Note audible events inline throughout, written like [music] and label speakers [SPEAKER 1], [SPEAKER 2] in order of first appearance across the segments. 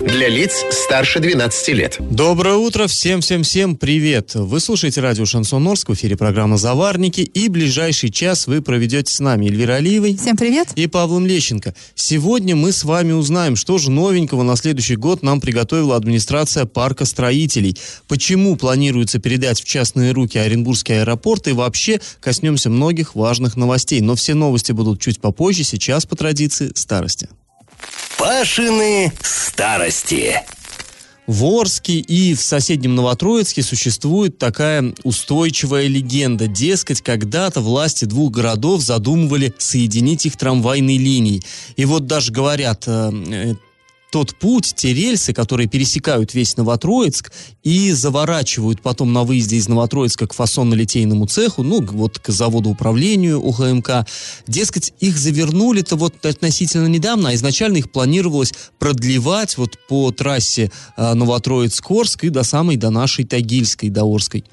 [SPEAKER 1] Для лиц старше 12 лет.
[SPEAKER 2] Доброе утро, всем-всем-всем привет. Вы слушаете радио Шансон Орск, в эфире программа «Заварники», и ближайший час вы проведете с нами Эльвира Алиевой.
[SPEAKER 3] Всем привет.
[SPEAKER 2] И Павлом Лещенко. Сегодня мы с вами узнаем, что же новенького на следующий год нам приготовила администрация парка строителей. Почему планируется передать в частные руки Оренбургский аэропорт и вообще коснемся многих важных новостей. Но все новости будут чуть попозже, сейчас по традиции старости.
[SPEAKER 4] Пашины старости.
[SPEAKER 2] В Орске и в соседнем Новотроицке существует такая устойчивая легенда. Дескать, когда-то власти двух городов задумывали соединить их трамвайной линией. И вот даже говорят, э, тот путь, те рельсы, которые пересекают весь Новотроицк и заворачивают потом на выезде из Новотроицка к фасонно-литейному цеху, ну, вот к заводу управлению УХМК. Дескать, их завернули-то вот относительно недавно, а изначально их планировалось продлевать вот по трассе э, Новотроицк-Орск и до самой, до нашей Тагильской, до Орской.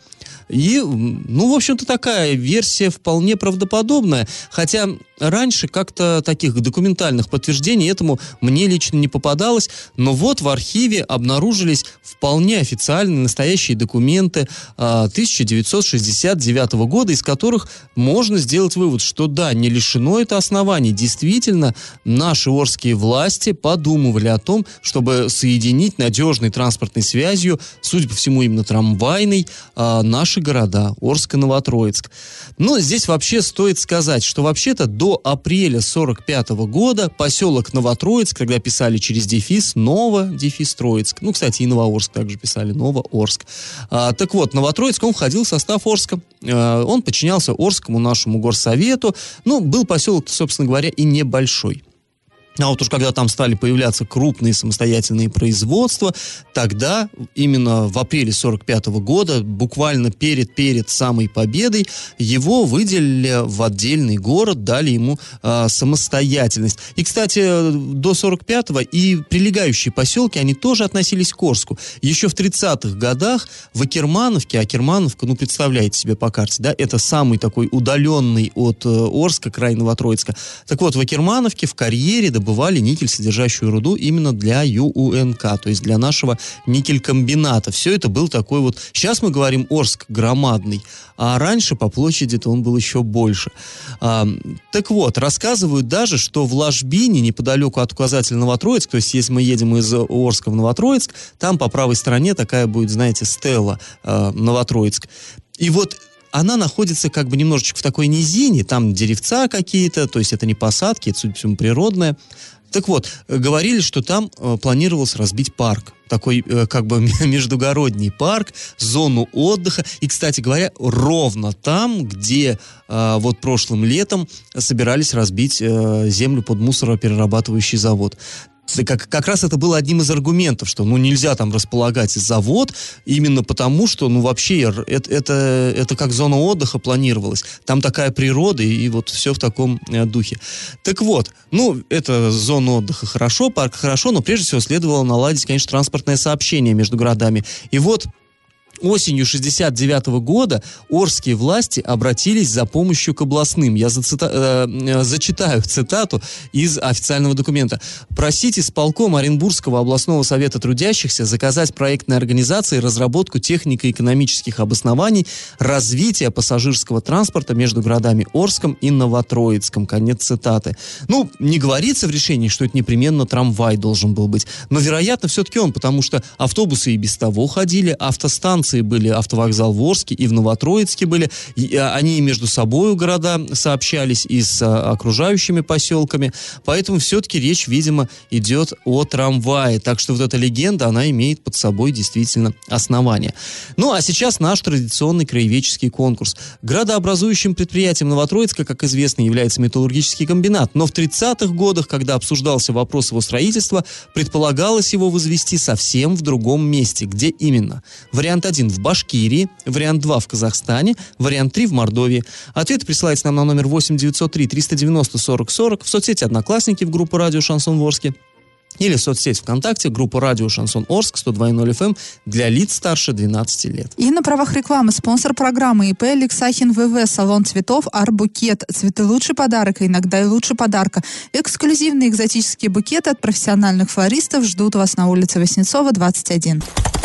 [SPEAKER 2] И, ну, в общем-то, такая версия вполне правдоподобная. Хотя раньше как-то таких документальных подтверждений этому мне лично не попадалось. Но вот в архиве обнаружились вполне официальные настоящие документы 1969 а, года, из которых можно сделать вывод, что да, не лишено это оснований. Действительно, наши орские власти подумывали о том, чтобы соединить надежной транспортной связью, судя по всему, именно трамвайной, а, наши города, Орск и Новотроицк. Но здесь вообще стоит сказать, что вообще-то до апреля 45 года поселок Новотроицк, когда писали через дефис, Ново, дефис Троицк, ну, кстати, и Новоорск также писали, Новоорск. А, так вот, Новотроицк, он входил в состав Орска. А, он подчинялся Орскому нашему горсовету. Ну, был поселок, собственно говоря, и небольшой. А вот уж когда там стали появляться крупные самостоятельные производства, тогда именно в апреле 45 года, буквально перед, перед самой победой, его выделили в отдельный город, дали ему э, самостоятельность. И, кстати, до 45-го и прилегающие поселки, они тоже относились к Орску. Еще в 30-х годах в Акермановке, Акермановка, ну, представляете себе по карте, да, это самый такой удаленный от э, Орска край Новотроицка. Так вот, в Акермановке, в карьере, да добывали никель, содержащую руду именно для ЮУНК, то есть для нашего никель-комбината. Все это был такой вот... Сейчас мы говорим Орск громадный, а раньше по площади-то он был еще больше. А, так вот, рассказывают даже, что в Ложбине, неподалеку от указателя Новотроицк, то есть если мы едем из Орска в Новотроицк, там по правой стороне такая будет, знаете, стела а, Новотроицк. И вот она находится как бы немножечко в такой низине, там деревца какие-то, то есть это не посадки, это, судя по всему, природное. Так вот, говорили, что там э, планировалось разбить парк. Такой э, как бы [laughs] междугородний парк, зону отдыха. И, кстати говоря, ровно там, где э, вот прошлым летом собирались разбить э, землю под мусороперерабатывающий завод как, как раз это было одним из аргументов, что ну нельзя там располагать завод именно потому, что ну вообще это, это, это как зона отдыха планировалась. Там такая природа и, и вот все в таком э, духе. Так вот, ну это зона отдыха хорошо, парк хорошо, но прежде всего следовало наладить, конечно, транспортное сообщение между городами. И вот Осенью 69 года орские власти обратились за помощью к областным. Я зацита, э, э, зачитаю цитату из официального документа. Просить исполком Оренбургского областного совета трудящихся заказать проектной организации разработку технико-экономических обоснований развития пассажирского транспорта между городами Орском и Новотроицком. Конец цитаты. Ну, не говорится в решении, что это непременно трамвай должен был быть, но, вероятно, все-таки он, потому что автобусы и без того ходили, автостанции станции были автовокзал в Орске и в Новотроицке были. И, а, они между собой города сообщались и с а, окружающими поселками. Поэтому все-таки речь, видимо, идет о трамвае. Так что вот эта легенда, она имеет под собой действительно основание. Ну, а сейчас наш традиционный краеведческий конкурс. Градообразующим предприятием Новотроицка, как известно, является металлургический комбинат. Но в 30-х годах, когда обсуждался вопрос его строительства, предполагалось его возвести совсем в другом месте. Где именно? Вариант 1 в Башкирии, вариант 2 в Казахстане, вариант 3 в Мордовии. Ответ присылайте нам на номер 8 903 390 40 40 в соцсети «Одноклассники» в группу «Радио Шансон Ворске» или соцсеть ВКонтакте, группа радио «Шансон Орск» 102.0 FM для лиц старше 12 лет.
[SPEAKER 3] И на правах рекламы спонсор программы ИП Алексахин ВВ, салон цветов Арбукет. Цветы лучший подарок, а иногда и лучше подарка. Эксклюзивные экзотические букеты от профессиональных флористов ждут вас на улице Васнецова, 21.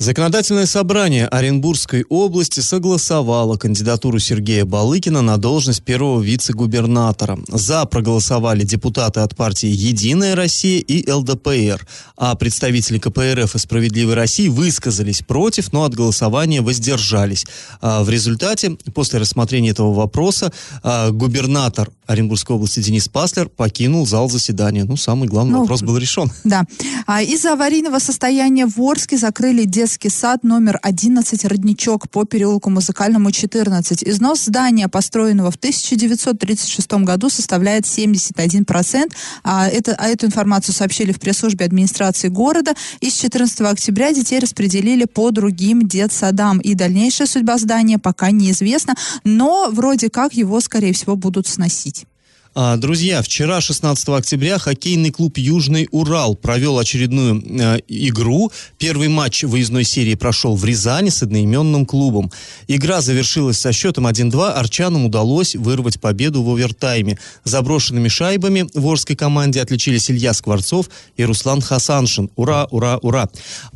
[SPEAKER 2] Законодательное собрание Оренбургской области согласовало кандидатуру Сергея Балыкина на должность первого вице-губернатора. За проголосовали депутаты от партии «Единая Россия» и ЛДПР, а представители КПРФ и «Справедливой России» высказались против, но от голосования воздержались. А в результате, после рассмотрения этого вопроса, а, губернатор Оренбургской области Денис Паслер покинул зал заседания. Ну, самый главный
[SPEAKER 3] Ну,
[SPEAKER 2] вопрос был решен.
[SPEAKER 3] Да. А из-за аварийного состояния в Орске закрыли детский сад номер 11 «Родничок» по переулку Музыкальному 14. Износ здания, построенного в 1936 году, составляет 71%. А, это, а эту информацию сообщили в пресс-службе администрации города. И с 14 октября детей распределили по другим детсадам. И дальнейшая судьба здания пока неизвестна, но вроде как его, скорее всего, будут сносить.
[SPEAKER 2] А, Друзья, вчера, 16 октября, хоккейный клуб «Южный Урал» провел очередную э, игру. Первый матч выездной серии прошел в Рязани с одноименным клубом. Игра завершилась со счетом 1-2. Арчанам удалось вырвать победу в овертайме. Заброшенными шайбами в Орской команде отличились Илья Скворцов и Руслан Хасаншин. Ура, ура, ура!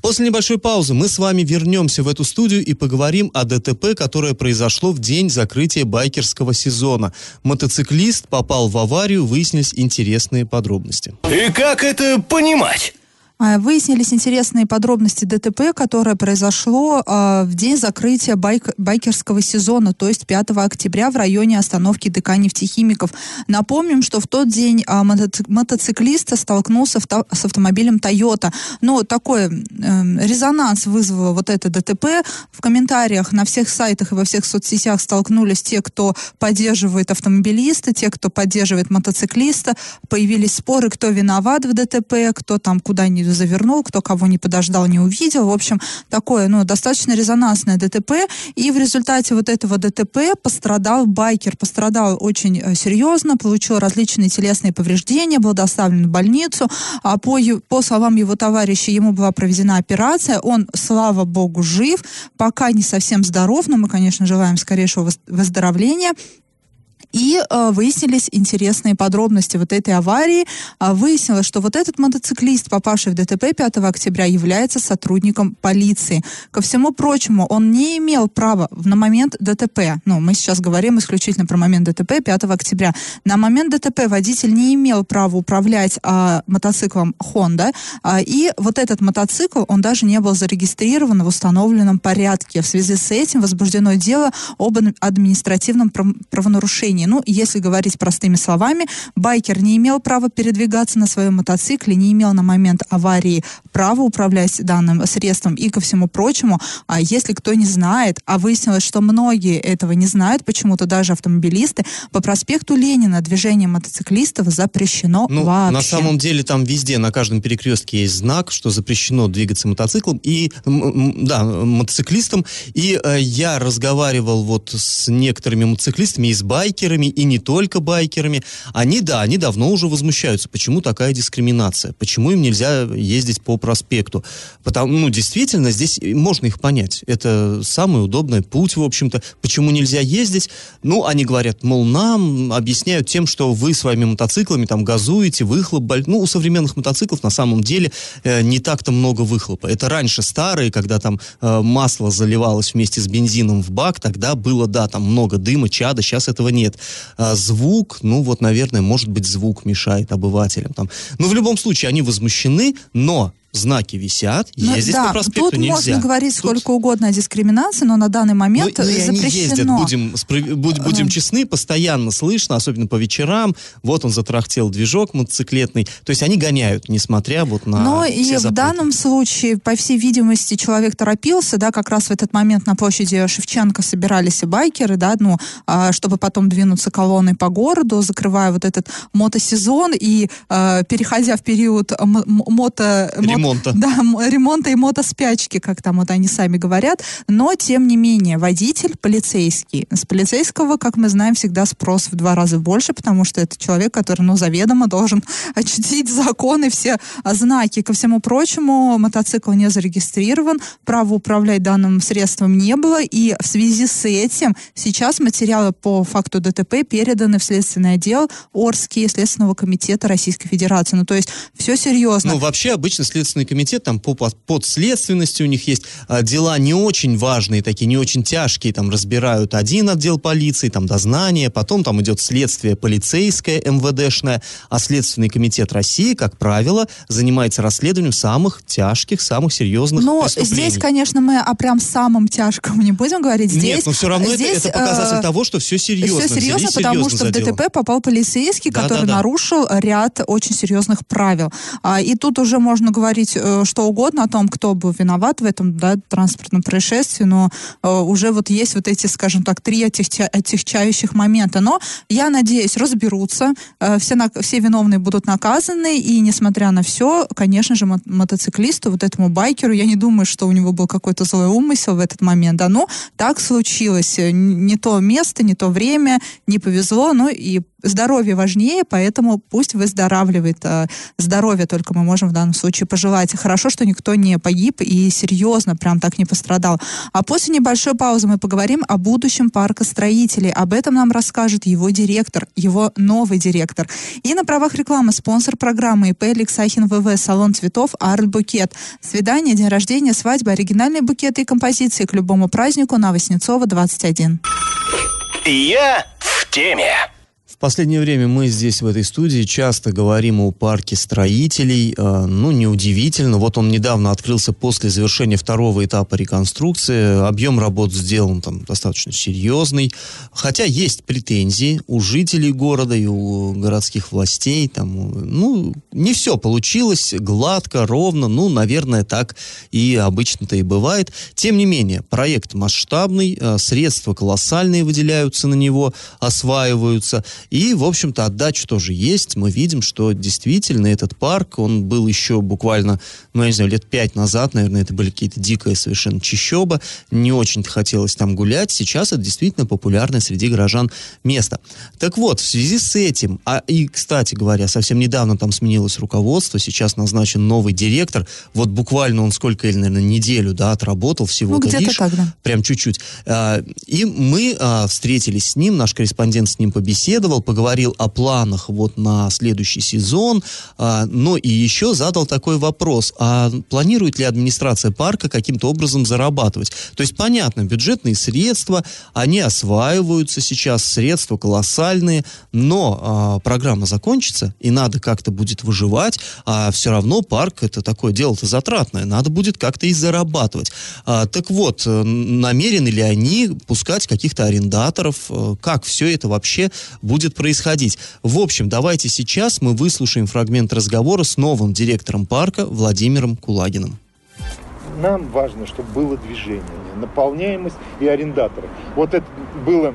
[SPEAKER 2] После небольшой паузы мы с вами вернемся в эту студию и поговорим о ДТП, которое произошло в день закрытия байкерского сезона. Мотоциклист попал в аварию, выяснились интересные подробности.
[SPEAKER 4] И как это понимать?
[SPEAKER 3] А, Выяснились интересные подробности ДТП, которое произошло а, в день закрытия байк- байкерского сезона, то есть 5 октября в районе остановки ДК нефтехимиков. Напомним, что в тот день мотоци- мотоциклист столкнулся с автомобилем Toyota. Но такой эм, резонанс вызвало вот это ДТП. В комментариях на всех сайтах и во всех соцсетях столкнулись те, кто поддерживает автомобилиста, те, кто поддерживает мотоциклиста. Появились споры, кто виноват в ДТП, кто там куда не завернул, кто кого не подождал, не увидел. В общем, такое, ну, достаточно резонансное ДТП. И в результате вот этого ДТП пострадал байкер. Пострадал очень э, серьезно, получил различные телесные повреждения, был доставлен в больницу. А по, по словам его товарища, ему была проведена операция. Он, слава богу, жив. Пока не совсем здоров, но мы, конечно, желаем скорейшего выз- выздоровления. И э, выяснились интересные подробности вот этой аварии. А, выяснилось, что вот этот мотоциклист, попавший в ДТП 5 октября, является сотрудником полиции. Ко всему прочему, он не имел права на момент ДТП, ну, мы сейчас говорим исключительно про момент ДТП 5 октября, на момент ДТП водитель не имел права управлять а, мотоциклом Honda, а, и вот этот мотоцикл, он даже не был зарегистрирован в установленном порядке. В связи с этим возбуждено дело об ад- административном прав- правонарушении. Ну, если говорить простыми словами, байкер не имел права передвигаться на своем мотоцикле, не имел на момент аварии права управлять данным средством и ко всему прочему, а если кто не знает, а выяснилось, что многие этого не знают, почему-то даже автомобилисты, по проспекту Ленина движение мотоциклистов запрещено
[SPEAKER 2] Ну,
[SPEAKER 3] вообще.
[SPEAKER 2] на самом деле там везде, на каждом перекрестке есть знак, что запрещено двигаться мотоциклом и, да, мотоциклистом. И э, я разговаривал вот с некоторыми мотоциклистами и с байкерами, и не только байкерами. Они, да, они давно уже возмущаются, почему такая дискриминация, почему им нельзя ездить по проспекту. Потому, ну, действительно, здесь можно их понять. Это самый удобный путь, в общем-то. Почему нельзя ездить? Ну, они говорят, мол, нам объясняют тем, что вы своими мотоциклами там газуете, выхлоп, боль- ну, у современных мотоциклов на самом деле э, не так-то много выхлопа. Это раньше старые, когда там э, масло заливалось вместе с бензином в бак, тогда было, да, там много дыма, чада, сейчас этого нет. А звук, ну, вот, наверное, может быть, звук мешает обывателям там. Но в любом случае, они возмущены, но знаки висят,
[SPEAKER 3] Ну,
[SPEAKER 2] ездить
[SPEAKER 3] да,
[SPEAKER 2] по проспекту
[SPEAKER 3] тут
[SPEAKER 2] нельзя.
[SPEAKER 3] можно говорить
[SPEAKER 2] Тут-
[SPEAKER 3] сколько угодно о дискриминации, но на данный
[SPEAKER 2] ну,
[SPEAKER 3] момент
[SPEAKER 2] ну, и они
[SPEAKER 3] запрещено.
[SPEAKER 2] ездят, будем, будь- будем честны, постоянно слышно, особенно по вечерам. Вот он затрахтел движок мотоциклетный. То есть они гоняют, несмотря вот на
[SPEAKER 3] Но и в
[SPEAKER 2] запреты.
[SPEAKER 3] данном случае, по всей видимости, человек торопился, да, как раз в этот момент на площади Шевченко собирались и байкеры, да, ну, а, чтобы потом двинуться колонной по городу, закрывая вот этот мотосезон и а, переходя в период мото,
[SPEAKER 2] Ремонта.
[SPEAKER 3] Да, ремонта и мотоспячки, как там вот они сами говорят. Но, тем не менее, водитель полицейский. С полицейского, как мы знаем, всегда спрос в два раза больше, потому что это человек, который, ну, заведомо должен [laughs] очутить законы, все знаки. Ко всему прочему, мотоцикл не зарегистрирован, права управлять данным средством не было, и в связи с этим сейчас материалы по факту ДТП переданы в следственный отдел Орский Следственного комитета Российской Федерации. Ну, то есть все серьезно.
[SPEAKER 2] Ну, вообще, обычно Следственный комитет, там, по по- подследственности у них есть а, дела не очень важные, такие, не очень тяжкие, там, разбирают один отдел полиции, там, дознание, потом там идет следствие полицейское, МВДшное, а Следственный комитет России, как правило, занимается расследованием самых тяжких, самых серьезных преступлений.
[SPEAKER 3] здесь, конечно, мы о прям самом тяжком не будем говорить. Здесь,
[SPEAKER 2] Нет, но все равно это-
[SPEAKER 3] здесь,
[SPEAKER 2] это, показатель
[SPEAKER 3] э,
[SPEAKER 2] того, что все серьезно.
[SPEAKER 3] Все серьезно, потому
[SPEAKER 2] серьезно
[SPEAKER 3] что в
[SPEAKER 2] за дело.
[SPEAKER 3] ДТП попал полицейский,
[SPEAKER 2] Да,
[SPEAKER 3] который
[SPEAKER 2] да, да.
[SPEAKER 3] нарушил ряд очень серьезных правил. А, и тут уже можно говорить э, что угодно о том, кто был виноват в этом да, транспортном происшествии, но э, уже вот есть вот эти, скажем так, три отягча- отягчающих момента. Но я надеюсь, разберутся, э, все, на- все виновные будут наказаны, и несмотря на все, конечно же, мо- мотоциклисту, вот этому байкеру, я не думаю, что у него был какой-то злой умысел в этот момент, да, но так случилось. Не то место, не то время, не повезло, ну и здоровье важнее, поэтому пусть выздоравливает. Э, Здоровья только мы можем в данном случае пожелать. Хорошо, что никто не погиб и серьезно прям так не пострадал. А после небольшой паузы мы поговорим о будущем парка строителей. Об этом нам расскажет его директор, его новый директор. И на правах рекламы спонсор программы ИП Алексахин ВВ, салон цветов Арт Букет. Свидание, день рождения, свадьба, оригинальные букеты и композиции к любому празднику на Воснецова 21.
[SPEAKER 4] Я в теме.
[SPEAKER 2] Последнее время мы здесь, в этой студии, часто говорим о парке строителей. Э, Ну, неудивительно. Вот он недавно открылся после завершения второго этапа реконструкции. Объем работ сделан там достаточно серьезный. Хотя есть претензии у жителей города и у городских властей. Там, ну, не все получилось гладко, ровно. Ну, наверное, так и обычно-то и бывает. Тем не менее, проект масштабный, э, средства колоссальные выделяются на него, осваиваются. И, в общем-то, отдача тоже есть. Мы видим, что действительно этот парк, он был еще буквально, ну, я не знаю, лет пять назад, наверное, это были какие-то дикая совершенно чищоба. Не очень-то хотелось там гулять. Сейчас это действительно популярное среди горожан место. Так вот, в связи с этим, а и, кстати говоря, совсем недавно там сменилось руководство, сейчас назначен новый директор. Вот буквально он сколько, или, наверное, неделю, да, отработал всего
[SPEAKER 3] Ну, где-то так, да.
[SPEAKER 2] прям чуть-чуть. А, И мы а, встретились с ним, наш корреспондент с ним побеседовал, поговорил о планах вот на следующий сезон, а, но и еще задал такой вопрос, а планирует ли администрация парка каким-то образом зарабатывать? То есть, понятно, бюджетные средства, они осваиваются сейчас, средства колоссальные, но а, программа закончится, и надо как-то будет выживать, а все равно парк это такое дело-то затратное, надо будет как-то и зарабатывать. А, так вот, э, намерены ли они пускать каких-то арендаторов, э, как все это вообще будет происходить? В общем, давайте сейчас мы выслушаем фрагмент разговора с новым директором парка Владимиром Кулагиным.
[SPEAKER 5] Нам важно, чтобы было движение, наполняемость и арендаторы. Вот это было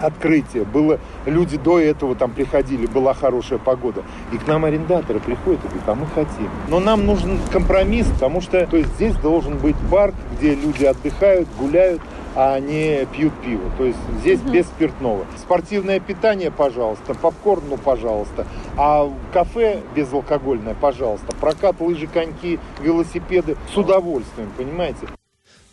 [SPEAKER 5] открытие, было люди до этого там приходили, была хорошая погода. И к нам арендаторы приходят и говорят, а мы хотим. Но нам нужен компромисс, потому что то есть здесь должен быть парк, где люди отдыхают, гуляют, а не пьют пиво. То есть здесь без спиртного. Спортивное питание, пожалуйста, попкорн, ну, пожалуйста. А кафе безалкогольное, пожалуйста. Прокат, лыжи, коньки, велосипеды с удовольствием, понимаете?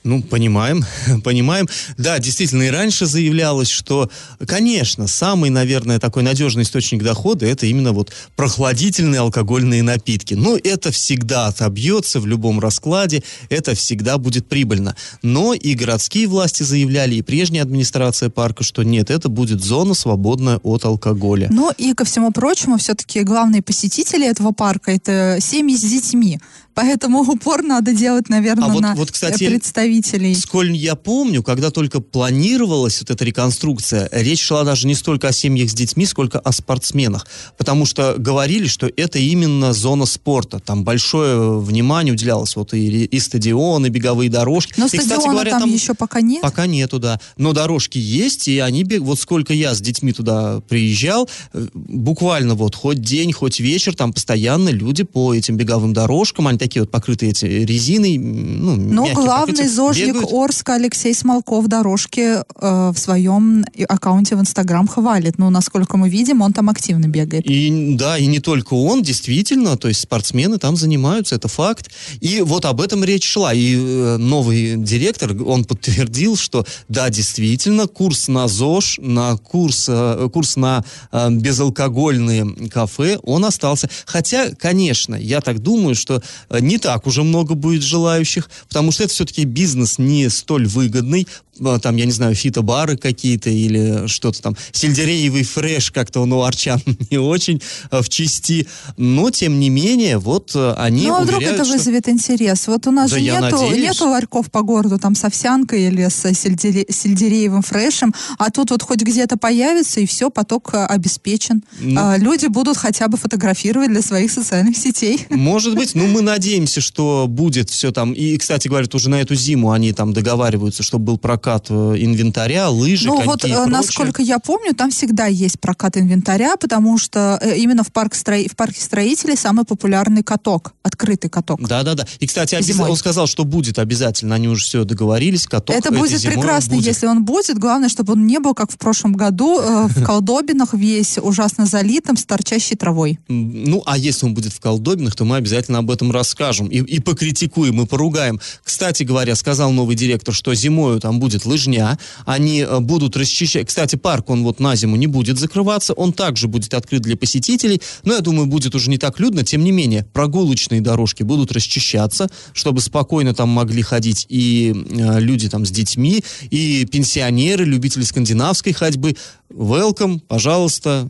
[SPEAKER 2] Ну, понимаем, [laughs] понимаем. Да, действительно, и раньше заявлялось, что, конечно, самый, наверное, такой надежный источник дохода это именно вот прохладительные алкогольные напитки. Ну, это всегда отобьется в любом раскладе, это всегда будет прибыльно. Но и городские власти заявляли, и прежняя администрация парка, что нет, это будет зона, свободная от алкоголя.
[SPEAKER 3] Ну и ко всему прочему, все-таки главные посетители этого парка это семьи с детьми. Поэтому [laughs] упор надо делать, наверное,
[SPEAKER 2] А вот-
[SPEAKER 3] на
[SPEAKER 2] вот, кстати,
[SPEAKER 3] представителей строителей.
[SPEAKER 2] Сколь я помню, когда только планировалась вот эта реконструкция, речь шла даже не столько о семьях с детьми, сколько о спортсменах. Потому что говорили, что это именно зона спорта. Там большое внимание уделялось вот и, и стадионы, и беговые дорожки.
[SPEAKER 3] Но
[SPEAKER 2] и, кстати говоря,
[SPEAKER 3] там, еще пока нет.
[SPEAKER 2] Пока нету, да. Но дорожки есть, и они бег... Вот сколько я с детьми туда приезжал, э, буквально вот хоть день, хоть вечер, там постоянно люди по этим беговым дорожкам, они такие вот покрытые эти резиной, ну, мягкие
[SPEAKER 3] главный
[SPEAKER 2] покрытия,
[SPEAKER 3] зожник
[SPEAKER 2] бегают.
[SPEAKER 3] Орска Алексей Смолков дорожки э, в своем аккаунте в Инстаграм хвалит. Ну, насколько мы видим, он там активно бегает.
[SPEAKER 2] И да, и не только он, действительно, то есть спортсмены там занимаются, это факт. И вот об этом речь шла. И э, новый директор, он подтвердил, что да, действительно, курс на ЗОЖ, на курс, э, курс на э, безалкогольные кафе, он остался. Хотя, конечно, я так думаю, что э, не так уже много будет желающих, потому что это все-таки бизнес не столь выгодный. Э, Там, я не знаю, фитобары какие-то или что-то там. Сельдереевый фреш как-то он у арчан [laughs] не очень э, в части. Но, тем не менее, вот э, они
[SPEAKER 3] ну, а вдруг
[SPEAKER 2] уверяют,
[SPEAKER 3] это
[SPEAKER 2] что-
[SPEAKER 3] вызовет интерес? Вот у нас
[SPEAKER 2] Да
[SPEAKER 3] же нету, нету ларьков по городу там с овсянкой или с сельдере- сельдереевым фрешем, а тут вот хоть где-то появится, и все, поток обеспечен.
[SPEAKER 2] Ну.
[SPEAKER 3] А, люди будут хотя бы фотографировать для своих социальных сетей. [laughs]
[SPEAKER 2] Может быть, ну мы надеемся, что будет все там. И, кстати, говорят, уже на эту зиму они там договариваются, чтобы был прокат э, инвентаря, лыжи,
[SPEAKER 3] Ну
[SPEAKER 2] коньки
[SPEAKER 3] вот,
[SPEAKER 2] и
[SPEAKER 3] э,
[SPEAKER 2] прочее.
[SPEAKER 3] насколько я помню, там всегда есть прокат инвентаря, потому что э, именно в, парк строи- в парке строителей самый популярный каток, открытый каток.
[SPEAKER 2] Да-да-да. И, кстати, обяз- он сказал, что будет обязательно. Они уже все договорились. Каток
[SPEAKER 3] Это будет прекрасно,
[SPEAKER 2] будет.
[SPEAKER 3] если он будет. Главное, чтобы он не был, как в прошлом году, э, в [laughs] колдобинах весь ужасно залитым, с торчащей травой.
[SPEAKER 2] Ну, а если он будет в колдобинах, то мы обязательно об этом расскажем. И, и покритикуем, и поругаем. Кстати говоря, сказал новый директор, что зимою там будет лыжня. Они э, будут расчищать. Кстати, парк, он вот на зиму не будет закрываться. Он также будет открыт для посетителей. Но, я думаю, будет уже не так людно. Тем не менее, прогулочные дорожки будут расчищаться, чтобы спокойно там могли ходить и э, люди там с детьми, и пенсионеры, любители скандинавской ходьбы. Welcome, пожалуйста,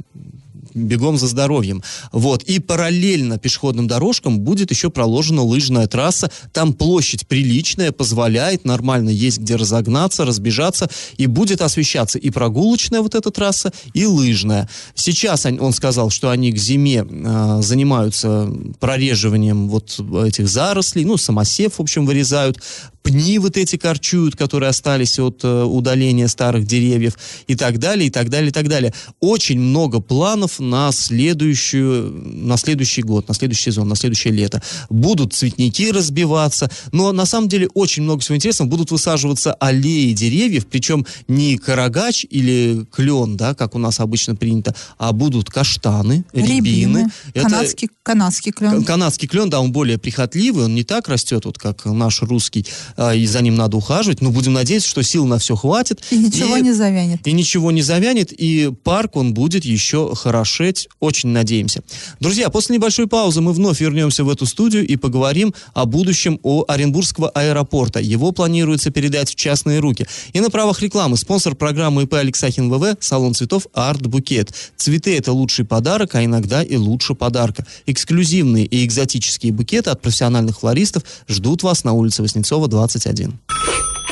[SPEAKER 2] бегом за здоровьем. Вот. И параллельно пешеходным дорожкам будет еще проложена лыжная трасса. Там площадь приличная, позволяет нормально есть где разогнаться, разбежаться. И будет освещаться и прогулочная вот эта трасса, и лыжная. Сейчас он, сказал, что они к зиме э, занимаются прореживанием вот этих зарослей, ну, самосев, в общем, вырезают, пни вот эти корчуют, которые остались от э, удаления старых деревьев и так далее, и так далее, и так далее. Очень много планов на следующую, на следующий год, на следующий сезон, на следующее лето. Будут цветники разбиваться, но на самом деле очень много всего интересного. Будут высаживаться аллеи деревьев, причем не карагач или клен, да, как у нас обычно принято, а будут каштаны, рябины. Это-
[SPEAKER 3] Канадский, канадский клен.
[SPEAKER 2] Канадский клен, да, он более прихотливый, он не так растет, вот как наш русский, а, и за ним надо ухаживать. Но будем надеяться, что сил на все хватит.
[SPEAKER 3] И ничего
[SPEAKER 2] И-
[SPEAKER 3] не завянет.
[SPEAKER 2] и ничего не завянет, и парк он будет еще хорошеть, очень надеемся. Друзья, после небольшой паузы мы вновь вернемся в эту студию и поговорим о будущем о Оренбургского аэропорта. Его планируется передать в частные руки. И на правах рекламы спонсор программы ИП Алексахин ВВ салон цветов Арт Букет. Цветы это лучший подарок, а иногда и лучше подарка. Эксклюзивные и экзотические букеты от профессиональных флористов ждут вас на улице Васнецова, 21.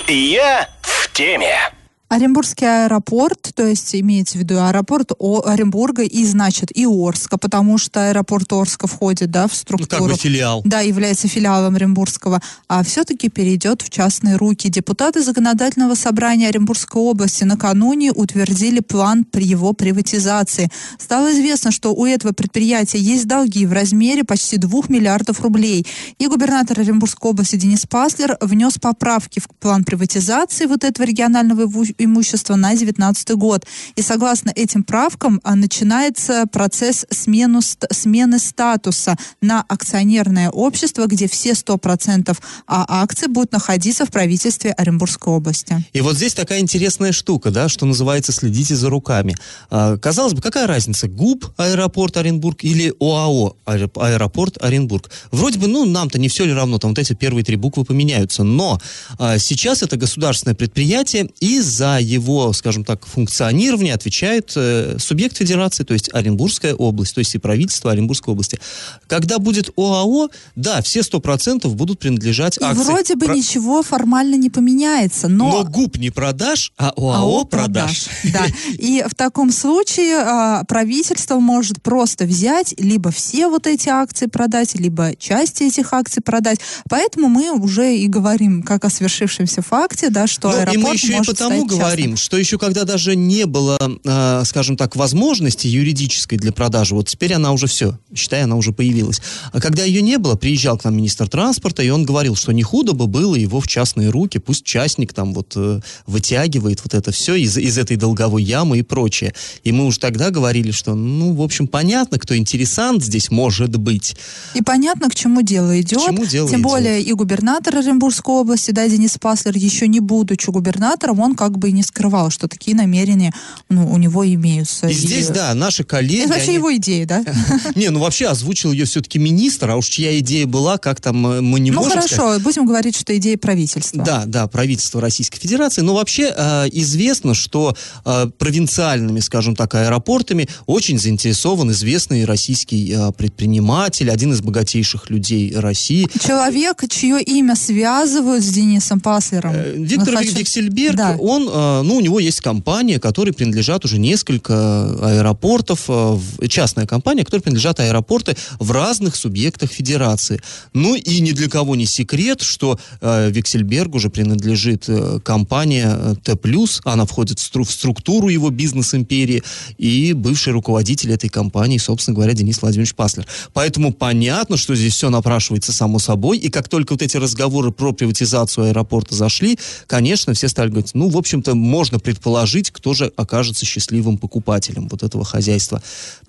[SPEAKER 4] Я в теме.
[SPEAKER 3] Оренбургский аэропорт, то есть имеется в виду аэропорт О- Оренбурга и, значит, и Орска, потому что аэропорт Орска входит, да, в
[SPEAKER 2] Ну,
[SPEAKER 3] структуру.
[SPEAKER 2] как бы филиал.
[SPEAKER 3] Да, является филиалом Оренбургского, а все-таки перейдет в частные руки. Депутаты Законодательного собрания Оренбургской области накануне утвердили план при его приватизации. Стало известно, что у этого предприятия есть долги в размере почти 2 миллиардов рублей. И губернатор Оренбургской области Денис Паслер внес поправки в план приватизации вот этого регионального имущества на 2019 год. И согласно этим правкам а, начинается процесс смену, смены статуса на акционерное общество, где все 100% а акций будут находиться в правительстве Оренбургской области.
[SPEAKER 2] И вот здесь такая интересная штука, да, что называется «следите за руками». А, казалось бы, какая разница, ГУП аэропорт Оренбург или ОАО аэро- аэропорт Оренбург? Вроде бы, ну, нам-то не все ли равно, там вот эти первые три буквы поменяются, но а, сейчас это государственное предприятие, и за за его, скажем так, функционирование отвечает э, субъект федерации, то есть Оренбургская область, то есть и правительство Оренбургской области. Когда будет ОАО, да, все 100% будут принадлежать
[SPEAKER 3] И
[SPEAKER 2] акции.
[SPEAKER 3] вроде бы
[SPEAKER 2] Про-
[SPEAKER 3] ничего формально не поменяется,
[SPEAKER 2] Но
[SPEAKER 3] но...
[SPEAKER 2] губ не продашь, а ОАО, продашь.
[SPEAKER 3] Да. [laughs] И в таком случае а, правительство может просто взять либо все вот эти акции продать, либо части этих акций продать. Поэтому мы уже и говорим как о свершившемся факте, да, что
[SPEAKER 2] Ну,
[SPEAKER 3] аэропорт
[SPEAKER 2] и мы еще и
[SPEAKER 3] может
[SPEAKER 2] потому
[SPEAKER 3] стать
[SPEAKER 2] говорим, что еще когда даже не было, э, скажем так, возможности юридической для продажи, вот теперь она уже все, считай, она уже появилась. А когда ее не было, приезжал к нам министр транспорта, и он говорил, что не худо бы было его в частные руки, пусть частник там вот э, вытягивает вот это все из, из этой долговой ямы и прочее. И мы уже тогда говорили, что, ну, в общем, понятно, кто интересант здесь может быть.
[SPEAKER 3] И понятно, к чему дело идет.
[SPEAKER 2] чему дело
[SPEAKER 3] Тем
[SPEAKER 2] идет.
[SPEAKER 3] более и губернатор Оренбургской области, да, Денис Паслер, еще не будучи губернатором, он как бы и не скрывал, что такие намерения ну, у него имеются.
[SPEAKER 2] И здесь, да, наши коллеги...
[SPEAKER 3] Это вообще
[SPEAKER 2] они-
[SPEAKER 3] его идея, да? [laughs]
[SPEAKER 2] Не, ну вообще озвучил ее все-таки министр, а уж чья идея была, как там э, мы не
[SPEAKER 3] Ну
[SPEAKER 2] можем
[SPEAKER 3] хорошо,
[SPEAKER 2] сказать.
[SPEAKER 3] будем говорить, что идея правительства.
[SPEAKER 2] Да, да, правительство Российской Федерации. Но вообще э, известно, что э, провинциальными, скажем так, аэропортами очень заинтересован известный российский э, предприниматель, один из богатейших людей России.
[SPEAKER 3] Человек, чье имя связывают с Денисом Паслером.
[SPEAKER 2] Э, Виктор
[SPEAKER 3] Ну, хочу-
[SPEAKER 2] Виксельберг,
[SPEAKER 3] Да.
[SPEAKER 2] он, ну, у него есть компания, которой принадлежат уже несколько аэропортов, э, частная компания, которой принадлежат аэропорты в разных субъектах федерации. Ну и ни для кого не секрет, что э, Виксельбергу уже принадлежит э, компания э, Т+, она входит в структуру его бизнес-империи, и бывший руководитель этой компании, собственно говоря, Денис Владимирович Паслер. Поэтому понятно, что здесь все напрашивается само собой, и как только вот эти разговоры про приватизацию аэропорта зашли, конечно, все стали говорить, ну, в общем-то, можно предположить, кто же окажется счастливым покупателем вот этого хозяйства.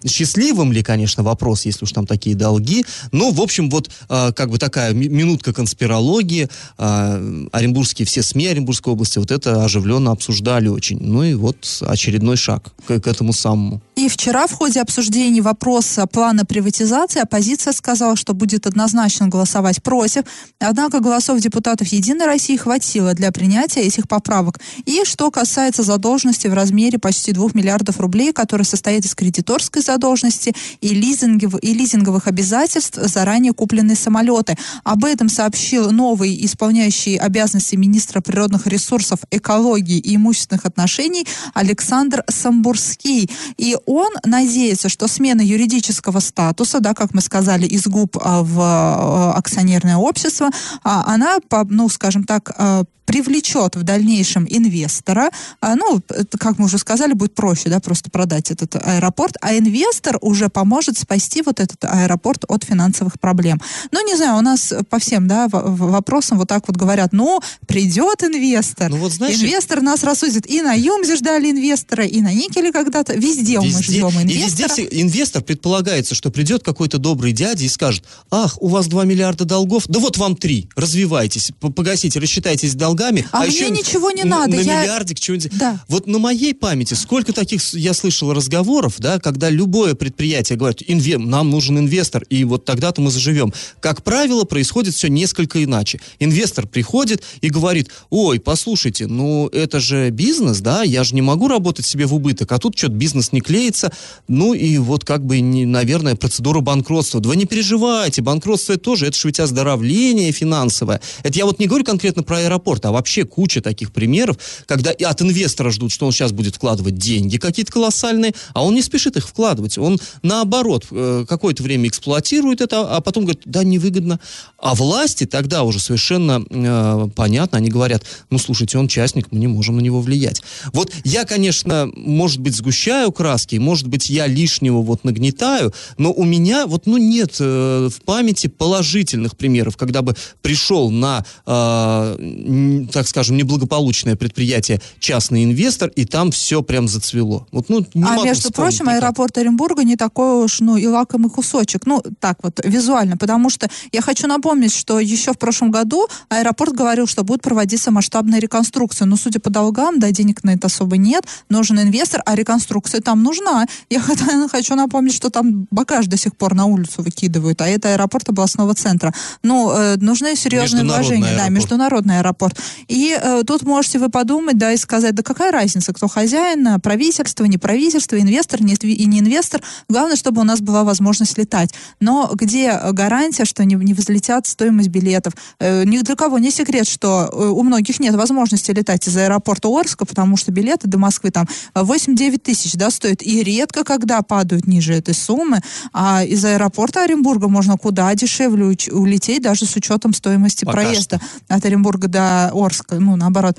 [SPEAKER 2] Счастливым ли, конечно, вопрос, если уж там такие долги, но, в общем, вот э, как бы такая ми- минутка конспирологии, э, оренбургские, все СМИ Оренбургской области вот это оживленно обсуждали очень. Ну и вот очередной шаг к, к этому самому.
[SPEAKER 3] И вчера в ходе обсуждения вопроса плана приватизации оппозиция сказала, что будет однозначно голосовать против. Однако голосов депутатов «Единой России» хватило для принятия этих поправок. И что касается задолженности в размере почти 2 миллиардов рублей, которая состоит из кредиторской задолженности и, лизингов- и лизинговых обязательств за ранее купленные самолеты. Об этом сообщил новый исполняющий обязанности министра природных ресурсов, экологии и имущественных отношений Александр Самбурский. И он надеется, что смена юридического статуса, да, как мы сказали, из ГУП а, в а, акционерное общество, а, она, ну, скажем так, привлечет в дальнейшем инвестора, ну, как мы уже сказали, будет проще, да, просто продать этот аэропорт, а инвестор уже поможет спасти вот этот аэропорт от финансовых проблем. Ну, не знаю, у нас по всем, да, вопросам вот так вот говорят, ну, придет инвестор,
[SPEAKER 2] Ну, вот знаешь,
[SPEAKER 3] инвестор нас рассудит, и на Юмзе ждали инвестора, и на Никеле когда-то, везде, мы ждем
[SPEAKER 2] и везде
[SPEAKER 3] инвестора.
[SPEAKER 2] инвестор предполагается, что придет какой-то добрый дядя и скажет, ах, у вас 2 миллиарда долгов, да вот вам 3, развивайтесь, погасите, рассчитайтесь долгами.
[SPEAKER 3] А мне
[SPEAKER 2] еще
[SPEAKER 3] ничего не
[SPEAKER 2] н-
[SPEAKER 3] надо,
[SPEAKER 2] На
[SPEAKER 3] я-
[SPEAKER 2] миллиардик чего-нибудь.
[SPEAKER 3] Да.
[SPEAKER 2] Вот на моей памяти сколько таких я слышал разговоров, да, когда любое предприятие говорит, «Инве- нам нужен инвестор, и вот тогда-то мы заживем. Как правило, происходит все несколько иначе. Инвестор приходит и говорит, ой, послушайте, ну это же бизнес, да, я же не могу работать себе в убыток, а тут что-то бизнес не клеится, ну и вот как бы, не, наверное, процедура банкротства. Да вы не переживайте, банкротство это тоже, это же ведь оздоровление финансовое. Это я вот не говорю конкретно про аэропорт, а вообще куча таких примеров, когда и от инвестора ждут, что он сейчас будет вкладывать деньги какие-то колоссальные, а он не спешит их вкладывать. Он наоборот э, какое-то время эксплуатирует это, а потом говорит, да, невыгодно. А власти тогда уже совершенно э, понятно, они говорят, ну, слушайте, он частник, мы не можем на него влиять. Вот я, конечно, может быть, сгущаю краски, может быть, я лишнего вот нагнетаю, но у меня вот, ну, нет э, в памяти положительных примеров, когда бы пришел на, э, так скажем, неблагополучное предприятие частный инвестор, и там все прям зацвело. Вот, ну, не
[SPEAKER 3] а
[SPEAKER 2] могу
[SPEAKER 3] между прочим,
[SPEAKER 2] никак.
[SPEAKER 3] аэропорт Оренбурга не такой уж, ну, и лакомый кусочек. Ну, так вот, визуально. Потому что я хочу напомнить, что еще в прошлом году аэропорт говорил, что будет проводиться масштабная реконструкция. Но, судя по долгам, да, денег на это особо нет. Нужен инвестор, а реконструкция там нужна нужна. Я [laughs] хочу напомнить, что там багаж до сих пор на улицу выкидывают, а это аэропорт областного центра. Ну, э, нужны серьезные вложения. Да, международный аэропорт. И э, тут можете вы подумать, да, и сказать, да какая разница, кто хозяин, правительство, не правительство, инвестор не, и не инвестор. Главное, чтобы у нас была возможность летать. Но где гарантия, что не, не взлетят стоимость билетов? Э, ни для кого не секрет, что э, у многих нет возможности летать из аэропорта Орска, потому что билеты до Москвы там 8-9 тысяч, да, стоят. И редко когда падают ниже этой суммы. А из аэропорта Оренбурга можно куда дешевле улететь, даже с учетом стоимости Пока проезда что. от Оренбурга до Орска, ну, наоборот.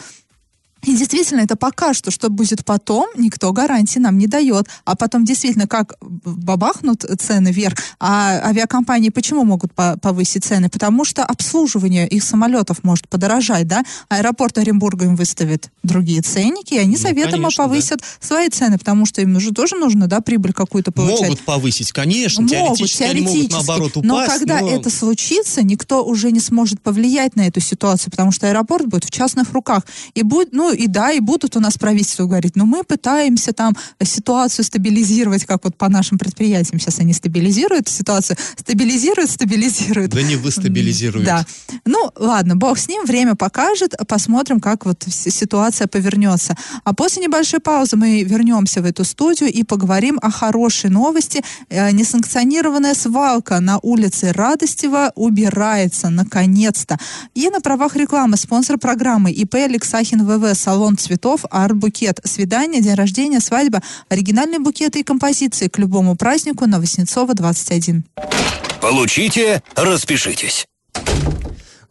[SPEAKER 3] И действительно, это пока что, что будет потом, никто гарантии нам не дает. А потом действительно, как бабахнут цены вверх, а авиакомпании почему могут повысить цены? Потому что обслуживание их самолетов может подорожать, да? Аэропорт Оренбурга им выставит другие ценники, и они ну, заведомо конечно, повысят да. свои цены, потому что им уже тоже нужно, да, прибыль какую-то получать.
[SPEAKER 2] Могут повысить, конечно, могут, теоретически, теоретически они могут наоборот упасть.
[SPEAKER 3] Но когда но... это случится, никто уже не сможет повлиять на эту ситуацию, потому что аэропорт будет в частных руках. И будет, ну, и да, и будут у нас правительство говорить, ну, мы пытаемся там ситуацию стабилизировать, как вот по нашим предприятиям сейчас они стабилизируют ситуацию, стабилизируют, стабилизируют.
[SPEAKER 2] Да не вы стабилизируете.
[SPEAKER 3] Да. Ну, ладно, бог с ним, время покажет, посмотрим, как вот ситуация повернется. А после небольшой паузы мы вернемся в эту студию и поговорим о хорошей новости. Э, несанкционированная свалка на улице Радостева убирается, наконец-то. И на правах рекламы спонсор программы ИП Алексахин ВВ салон цветов «Арт-букет». Свидание, день рождения, свадьба, оригинальные букеты и композиции к любому празднику на Воснецова, 21.
[SPEAKER 4] Получите, распишитесь.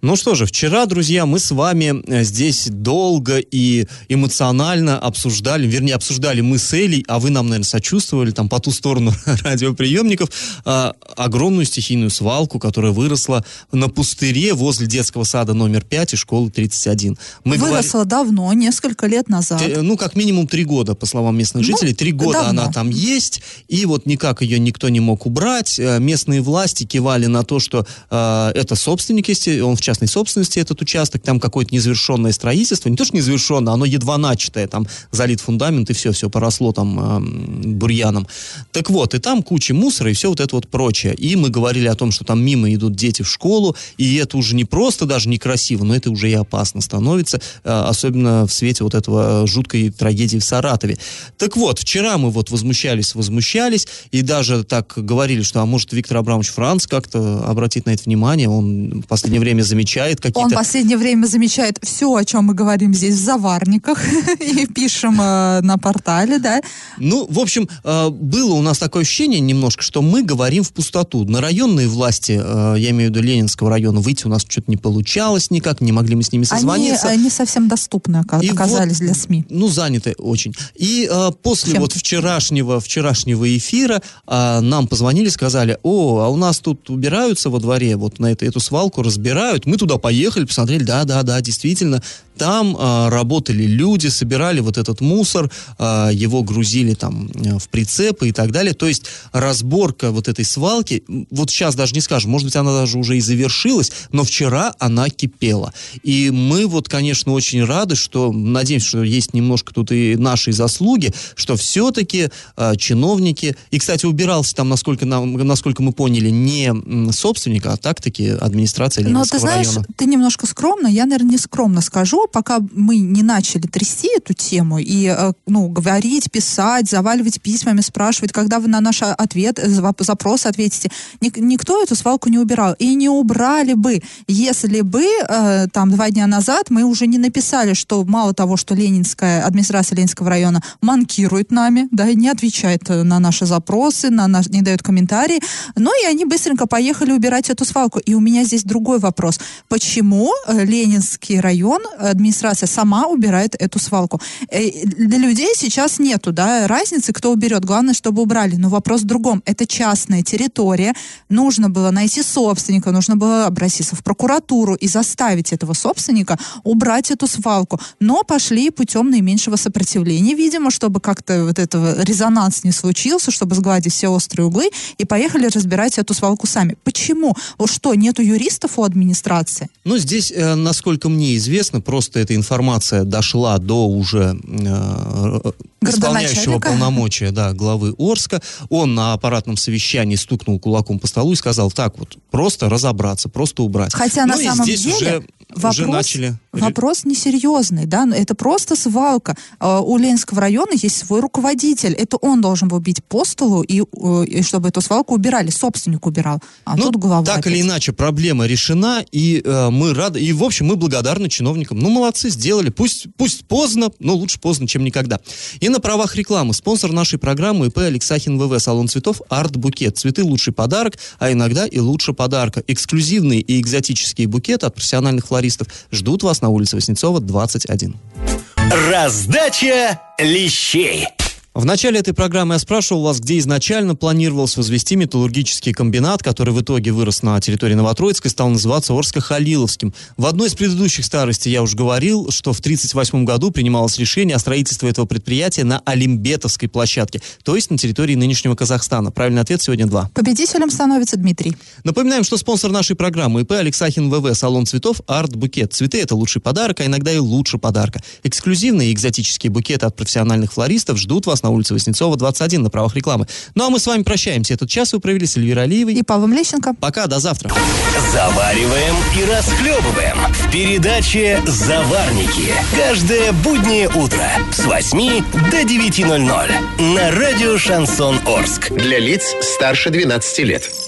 [SPEAKER 2] Ну что же, вчера, друзья, мы с вами э, здесь долго и эмоционально обсуждали, вернее, обсуждали мы с Элей, а вы нам, наверное, сочувствовали там по ту сторону [laughs] радиоприемников, э, огромную стихийную свалку, которая выросла на пустыре возле детского сада номер 5 и школы 31.
[SPEAKER 3] Мы выросла говорили... давно, несколько лет назад.
[SPEAKER 2] Э, ну, как минимум три года, по словам местных ну, жителей. Три года давно. она там есть, и вот никак ее никто не мог убрать. Э, местные власти кивали на то, что э, это собственник, если он в частной собственности этот участок, там какое-то незавершенное строительство, не то что незавершенное, оно едва начатое, там залит фундамент и все, все поросло там э, бурьяном. Так вот, и там куча мусора и все вот это вот прочее. И мы говорили о том, что там мимо идут дети в школу, и это уже не просто даже некрасиво, но это уже и опасно становится, э, особенно в свете вот этого жуткой трагедии в Саратове. Так вот, вчера мы вот возмущались, возмущались, и даже так говорили, что, а может, Виктор Абрамович Франц как-то обратит на это внимание, он в последнее время замечает замечает какие-то...
[SPEAKER 3] Он в последнее время замечает все, о чем мы говорим здесь в заварниках [laughs] и пишем э, на портале, да.
[SPEAKER 2] Ну, в общем, э, было у нас такое ощущение немножко, что мы говорим в пустоту. На районные власти, э, я имею в виду Ленинского района, выйти у нас что-то не получалось никак, не могли мы с ними созвониться.
[SPEAKER 3] Они, они совсем доступны оказались вот, для СМИ.
[SPEAKER 2] Ну, заняты очень. И после Чем? вот вчерашнего, вчерашнего эфира нам позвонили, сказали, о, а у нас тут убираются во дворе, вот на это, эту свалку разбирают, мы туда поехали, посмотрели, да, да, да, действительно, там э, работали люди, собирали вот этот мусор, э, его грузили там э, в прицепы и так далее. То есть разборка вот этой свалки, вот сейчас даже не скажем, может быть, она даже уже и завершилась, но вчера она кипела. И мы вот, конечно, очень рады, что, надеемся, что есть немножко тут и нашей заслуги, что все-таки э, чиновники, и, кстати, убирался там, насколько, нам, насколько мы поняли, не собственник, а так-таки администрация Ленинского Но
[SPEAKER 3] ты знаешь,
[SPEAKER 2] района.
[SPEAKER 3] ты немножко скромно, я, наверное, не скромно скажу, пока мы не начали трясти эту тему и, э, ну, говорить, писать, заваливать письмами, спрашивать, когда вы на наш ответ, э, запрос ответите, никто эту свалку не убирал. И не убрали бы, если бы э, там два дня назад мы уже не написали, что мало того, что Ленинская, администрация Ленинского района манкирует нами, да, не отвечает на наши запросы, на наш, не дает комментарии, но и они быстренько поехали убирать эту свалку. И у меня здесь другой вопрос. Почему Ленинский район, администрация сама убирает эту свалку. Э, для людей сейчас нету да, разницы, кто уберет. Главное, чтобы убрали. Но вопрос в другом. Это частная территория. Нужно было найти собственника, нужно было обратиться в прокуратуру и заставить этого собственника убрать эту свалку. Но пошли путем наименьшего сопротивления, видимо, чтобы как-то вот этого резонанс не случился, чтобы сгладить все острые углы, и поехали разбирать эту свалку сами. Почему? Что, нету юристов у администрации?
[SPEAKER 2] Ну, здесь, э, насколько мне известно, просто просто эта информация дошла до уже э, исполняющего полномочия да, главы Орска, он на аппаратном совещании стукнул кулаком по столу и сказал, так вот, просто разобраться, просто убрать.
[SPEAKER 3] Хотя ну, на самом здесь деле уже, вопрос, уже начали... Вопрос несерьезный, да, это просто свалка. А, у Ленинского района есть свой руководитель, это он должен был бить по столу, и, э, и чтобы эту свалку убирали, собственник убирал, а ну, тут глава.
[SPEAKER 2] Так опять. или иначе, проблема решена, и э, мы рады, и в общем мы благодарны чиновникам. Ну, молодцы, сделали, пусть, пусть поздно, но лучше поздно, чем никогда. И на правах рекламы, спонсор нашей программы ИП Алексахин ВВ, салон цветов Арт Букет. Цветы лучший подарок, а иногда и лучше подарка. Эксклюзивные и экзотические букеты от профессиональных флористов ждут вас на улице Воснецова, 21.
[SPEAKER 4] Раздача лещей.
[SPEAKER 2] В начале этой программы я спрашивал вас, где изначально планировалось возвести металлургический комбинат, который в итоге вырос на территории Новотроицкой, стал называться Орско-Халиловским. В одной из предыдущих старостей я уже говорил, что в 1938 году принималось решение о строительстве этого предприятия на Олимбетовской площадке, то есть на территории нынешнего Казахстана. Правильный ответ сегодня два.
[SPEAKER 3] Победителем становится Дмитрий.
[SPEAKER 2] Напоминаем, что спонсор нашей программы ИП Алексахин ВВ, салон цветов Арт Букет. Цветы это лучший подарок, а иногда и лучше подарка. Эксклюзивные и экзотические букеты от профессиональных флористов ждут вас на на улице Воснецова, 21, на правах рекламы. Ну а мы с вами прощаемся. Этот час вы провели с Эльвирой Алиевой.
[SPEAKER 3] И Павлом Лещенко.
[SPEAKER 2] Пока, до завтра.
[SPEAKER 4] Завариваем и расхлебываем в передаче «Заварники». Каждое буднее утро с 8 до 9.00 на радио «Шансон Орск».
[SPEAKER 1] Для лиц старше 12 лет.